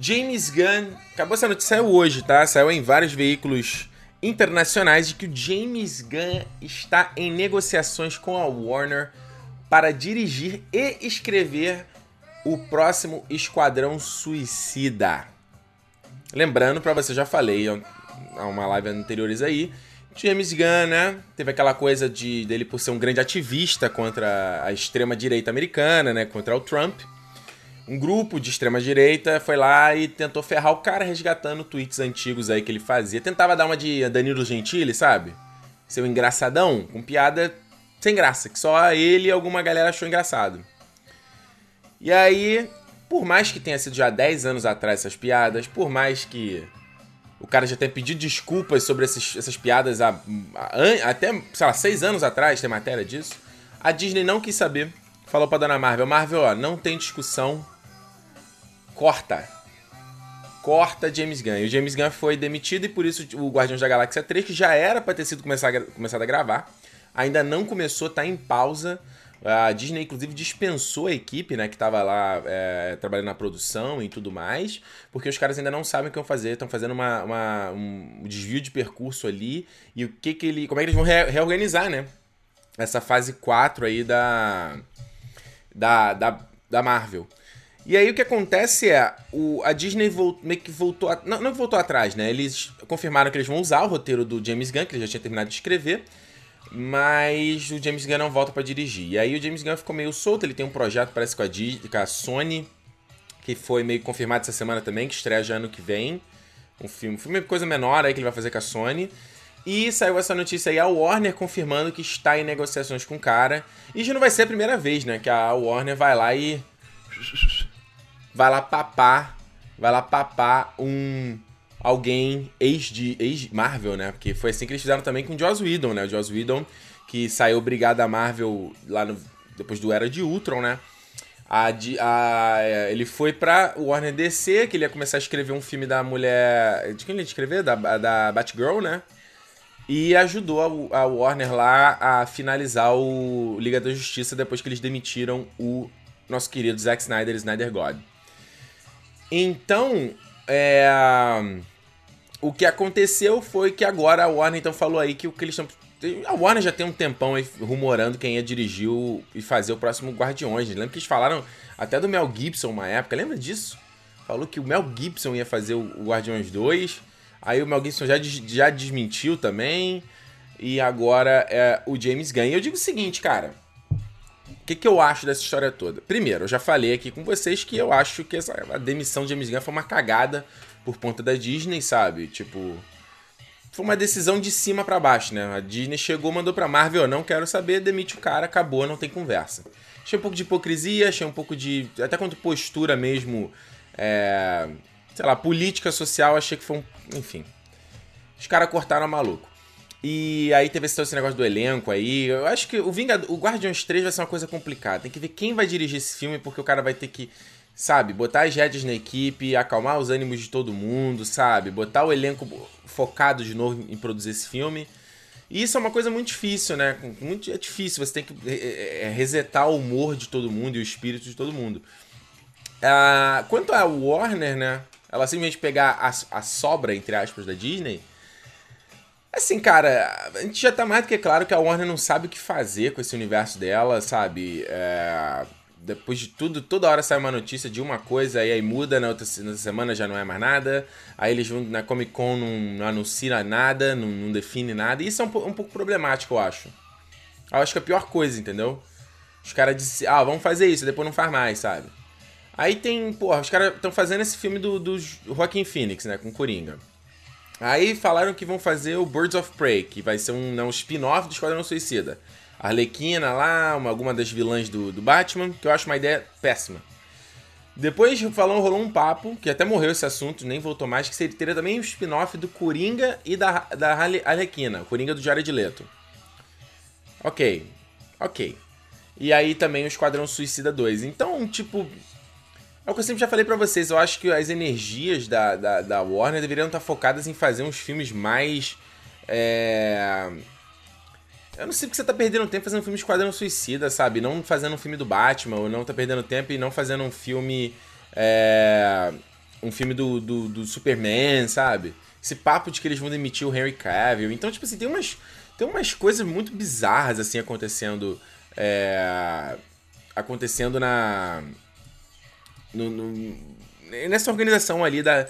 James Gunn, acabou essa notícia, saiu hoje, tá? Saiu em vários veículos internacionais de que o James Gunn está em negociações com a Warner para dirigir e escrever o próximo Esquadrão Suicida. Lembrando para você, já falei há uma live anteriores aí, James Gunn, né? Teve aquela coisa de dele por ser um grande ativista contra a extrema direita americana, né? Contra o Trump. Um grupo de extrema direita foi lá e tentou ferrar o cara resgatando tweets antigos aí que ele fazia. Tentava dar uma de Danilo Gentili, sabe? Seu engraçadão, com piada sem graça, que só ele e alguma galera achou engraçado. E aí, por mais que tenha sido já 10 anos atrás essas piadas, por mais que o cara já tenha pedido desculpas sobre esses, essas piadas há, há, até, sei lá, 6 anos atrás, tem matéria disso, a Disney não quis saber. Falou pra dona Marvel, Marvel, ó, não tem discussão, corta. Corta James Gunn. E o James Gunn foi demitido e por isso o Guardiões da Galáxia 3, que já era para ter sido começar, começado a gravar, ainda não começou, tá em pausa. A Disney, inclusive, dispensou a equipe, né, que estava lá é, trabalhando na produção e tudo mais, porque os caras ainda não sabem o que vão fazer, estão fazendo uma, uma, um desvio de percurso ali e o que que ele, como é que eles vão re reorganizar, né? Essa fase 4 aí da, da, da, da Marvel. E aí o que acontece é, o, a Disney volt, meio que voltou, a, não, não voltou atrás, né? Eles confirmaram que eles vão usar o roteiro do James Gunn, que ele já tinha terminado de escrever, mas o James Gunn não volta para dirigir. E aí o James Gunn ficou meio solto, ele tem um projeto, parece com a, Disney, com a Sony, que foi meio confirmado essa semana também, que estreia já ano que vem. Um filme, um filme coisa menor aí que ele vai fazer com a Sony. E saiu essa notícia aí, a Warner confirmando que está em negociações com o cara. E já não vai ser a primeira vez, né? Que a Warner vai lá e. Vai lá papar. Vai lá papar um. Alguém ex-de. Ex-Marvel, né? Porque foi assim que eles fizeram também com o Joss Whedon, né? O Joss Whedon, que saiu brigado da Marvel lá no, depois do Era de Ultron, né? A, a, ele foi pra Warner DC, que ele ia começar a escrever um filme da mulher. De quem ele ia escrever? Da, da Batgirl, né? E ajudou a, a Warner lá a finalizar o Liga da Justiça depois que eles demitiram o nosso querido Zack Snyder, Snyder God. Então, é, o que aconteceu foi que agora a Warner então falou aí que o que eles estão. A Warner já tem um tempão aí rumorando quem ia dirigir o, e fazer o próximo Guardiões. Lembra que eles falaram até do Mel Gibson uma época, lembra disso? Falou que o Mel Gibson ia fazer o, Guardiões 2. Aí o Mel Gibson já, já desmentiu também. E agora é o James Gunn. E eu digo o seguinte, cara. O que, que eu acho dessa história toda? Primeiro, eu já falei aqui com vocês que eu acho que essa, a demissão de James Gunn foi uma cagada por conta da Disney, sabe? Tipo, foi uma decisão de cima para baixo, né? A Disney chegou, mandou pra Marvel, não quero saber, demite o cara, acabou, não tem conversa. Achei um pouco de hipocrisia, achei um pouco de. Até quanto postura mesmo. É, sei lá, política social, achei que foi um. Enfim. Os caras cortaram a maluco. E aí teve esse, esse negócio do elenco aí. Eu acho que o Vingador, o Guardiões 3 vai ser uma coisa complicada. Tem que ver quem vai dirigir esse filme, porque o cara vai ter que, sabe, botar as rédeas na equipe, acalmar os ânimos de todo mundo, sabe? Botar o elenco focado de novo em produzir esse filme. E isso é uma coisa muito difícil, né? Muito, é difícil, você tem que é, é, resetar o humor de todo mundo e o espírito de todo mundo. Ah, quanto a Warner, né? ela simplesmente pegar a, a sobra, entre aspas, da Disney. Assim, cara, a gente já tá mais do que claro que a Warner não sabe o que fazer com esse universo dela, sabe? É, depois de tudo, toda hora sai uma notícia de uma coisa, e aí muda, na outra, na outra semana já não é mais nada. Aí eles vão na Comic Con, não, não anuncia nada, não, não, define nada. E isso é um, um pouco problemático, eu acho. Eu acho que é a pior coisa, entendeu? Os caras dizem, ah, vamos fazer isso, depois não faz mais, sabe? Aí tem, porra, os caras estão fazendo esse filme do, do Joaquin Phoenix, né, com Coringa. Aí falaram que vão fazer o Birds of Prey, que vai ser um, um spin-off do Esquadrão Suicida. A Arlequina lá, uma, alguma das vilãs do, do Batman, que eu acho uma ideia péssima. Depois falou, rolou um papo, que até morreu esse assunto, nem voltou mais, que seria, teria também um spin-off do Coringa e da, da Arlequina, Coringa do Jared Leto. Ok, ok. E aí também o Esquadrão Suicida 2. Então, tipo, é o que eu sempre já falei para vocês, eu acho que as energias da, da, da, Warner deveriam estar focadas em fazer uns filmes mais. É... Eu não sei porque você tá perdendo tempo fazendo um filme Esquadrão Suicida, sabe? Não fazendo um filme do Batman, ou não tá perdendo tempo e não fazendo um filme. É... um filme do, do, do, Superman, sabe? Esse papo de que eles vão demitir o Henry Cavill. Então, tipo assim, tem umas, tem umas coisas muito bizarras, assim, acontecendo. É, acontecendo na. No, no, nessa organização ali da,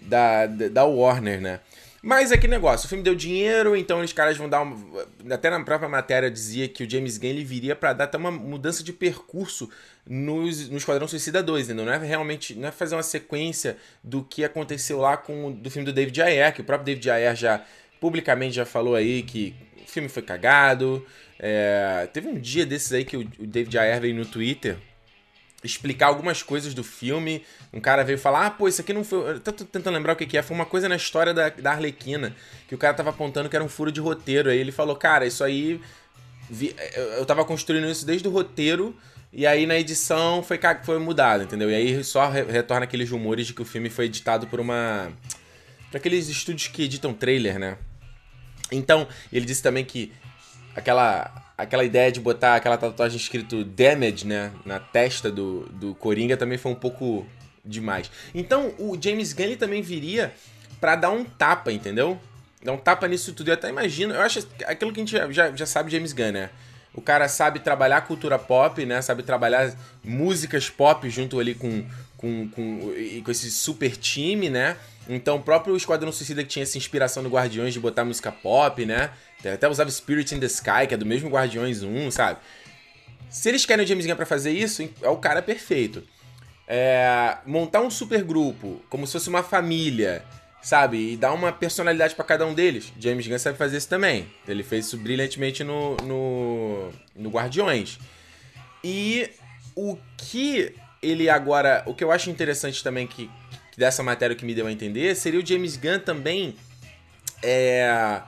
da, da Warner, né? Mas é que negócio, o filme deu dinheiro, então os caras vão dar uma... Até na própria matéria dizia que o James Gunn ele viria para dar até uma mudança de percurso nos, no Esquadrão Suicida 2, ainda não é realmente, não é fazer uma sequência do que aconteceu lá com do filme do David Ayer, que o próprio David Ayer já publicamente já falou aí que o filme foi cagado. É... teve um dia desses aí que o, o David Ayer veio no Twitter explicar algumas coisas do filme. Um cara veio falar: Ah, pô, isso aqui não foi. Eu tô tentando lembrar o que, que é. Foi uma coisa na história da, da Arlequina. Que o cara tava apontando que era um furo de roteiro. Aí ele falou: Cara, isso aí. Eu tava construindo isso desde o roteiro. E aí na edição foi, foi mudado, entendeu? E aí só retorna aqueles rumores de que o filme foi editado por uma. Por aqueles estúdios que editam trailer, né? Então, ele disse também que aquela aquela ideia de botar aquela tatuagem escrito damage, né, na testa do, do Coringa também foi um pouco demais. Então, o James Gunn também viria para dar um tapa, entendeu? Dar um tapa nisso tudo. Eu até imagino, eu acho aquilo que a gente já, já sabe James Gunn, né? O cara sabe trabalhar cultura pop, né? Sabe trabalhar músicas pop junto ali com, com, com, com esse super time, né? Então, o próprio Esquadrão Suicida que tinha essa inspiração no Guardiões de botar música pop, né? Até usava Spirit in the Sky, que é do mesmo Guardiões 1, sabe? Se eles querem o James Gunn pra fazer isso, é o cara perfeito. É, montar um super grupo, como se fosse uma família, sabe? E dar uma personalidade para cada um deles. James Gunn sabe fazer isso também. Ele fez isso brilhantemente no, no, no Guardiões. E o que ele agora. O que eu acho interessante também que, que dessa matéria que me deu a entender seria o James Gunn também. É,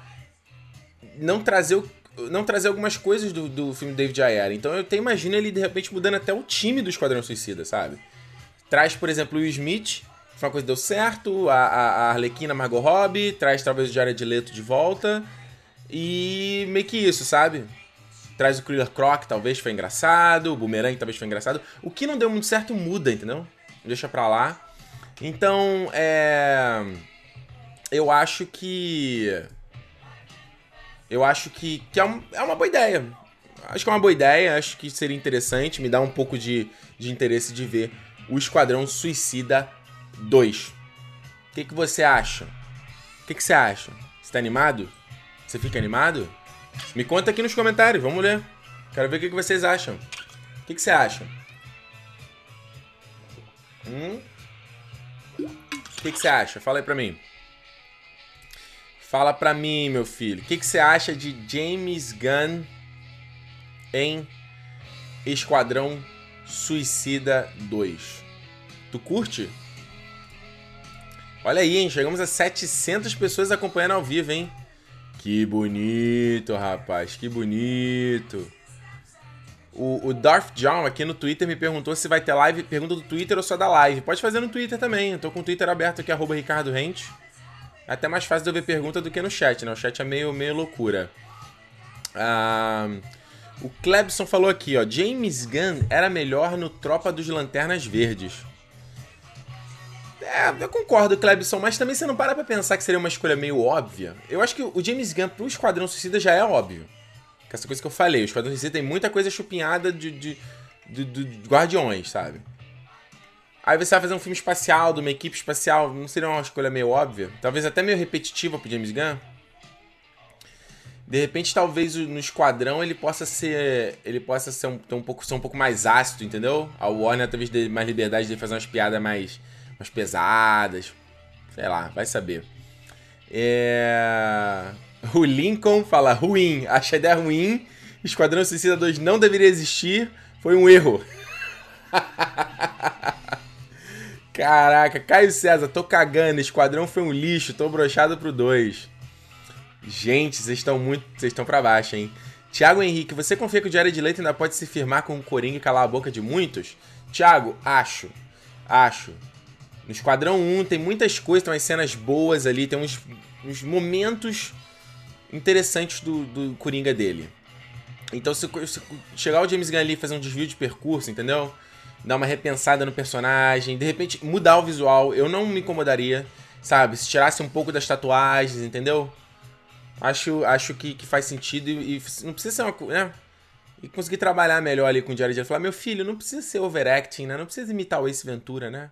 não trazer o, não trazer algumas coisas do, do filme David Ayer. Então eu até imagino ele de repente mudando até o time do Esquadrão Suicida, sabe? Traz, por exemplo, o Will Smith, foi uma coisa que deu certo, a, a, Arlequina Margot Robbie, traz talvez o Jared Leto de volta. E meio que isso, sabe? Traz o Killer Croc, talvez foi engraçado, o Boomerang talvez foi engraçado. O que não deu muito certo muda, entendeu? Deixa pra lá. Então, é. Eu acho que eu acho que, que é, um, é uma boa ideia. Acho que é uma boa ideia, acho que seria interessante, me dá um pouco de, de interesse de ver o Esquadrão Suicida 2. O que, que você acha? O que, que você acha? Você tá animado? Você fica animado? Me conta aqui nos comentários, vamos ler. Quero ver o que, que vocês acham. O que, que você acha? Hum? O que, que você acha? Fala aí pra mim. Fala pra mim, meu filho. O que, que você acha de James Gunn em Esquadrão Suicida 2? Tu curte? Olha aí, hein? Chegamos a 700 pessoas acompanhando ao vivo, hein? Que bonito, rapaz. Que bonito. O, o Darth John aqui no Twitter me perguntou se vai ter live. Pergunta do Twitter ou só da live. Pode fazer no Twitter também. Eu tô com o Twitter aberto aqui, arroba Ricardo Rente. É até mais fácil de eu ver pergunta do que no chat, né? O chat é meio, meio loucura. Ah, o Klebson falou aqui, ó. James Gunn era melhor no Tropa dos Lanternas Verdes. É, eu concordo, Klebson, mas também você não para pra pensar que seria uma escolha meio óbvia. Eu acho que o James Gunn pro Esquadrão Suicida já é óbvio. Que essa coisa que eu falei, o Esquadrão Suicida tem muita coisa chupinhada de, de, de, de Guardiões, sabe? Aí você vai fazer um filme espacial, de uma equipe espacial, não seria uma escolha meio óbvia? Talvez até meio repetitiva pro James Gunn? De repente, talvez no esquadrão ele possa ser. Ele possa ser um, um pouco, ser um pouco mais ácido, entendeu? A Warner talvez dê mais liberdade de fazer umas piadas mais, mais pesadas. Sei lá, vai saber. É... O Lincoln fala ruim, acha a ideia ruim. Esquadrão Suicida 2 não deveria existir. Foi um erro. Caraca, Caio César, tô cagando, Esquadrão foi um lixo, tô brochado pro 2. Gente, vocês estão muito. Vocês estão pra baixo, hein? Tiago Henrique, você confia que o Jared Leto ainda pode se firmar com o Coringa e calar a boca de muitos? Tiago, acho. Acho. No Esquadrão 1 tem muitas coisas, tem umas cenas boas ali, tem uns, uns momentos interessantes do, do Coringa dele. Então, se, se chegar o James Gunn ali e fazer um desvio de percurso, entendeu? Dar uma repensada no personagem, de repente mudar o visual, eu não me incomodaria, sabe? Se tirasse um pouco das tatuagens, entendeu? Acho, acho que, que faz sentido e, e não precisa ser uma né? E conseguir trabalhar melhor ali com o Jared Leto. Falar, meu filho, não precisa ser overacting, né? Não precisa imitar o Ace Ventura, né?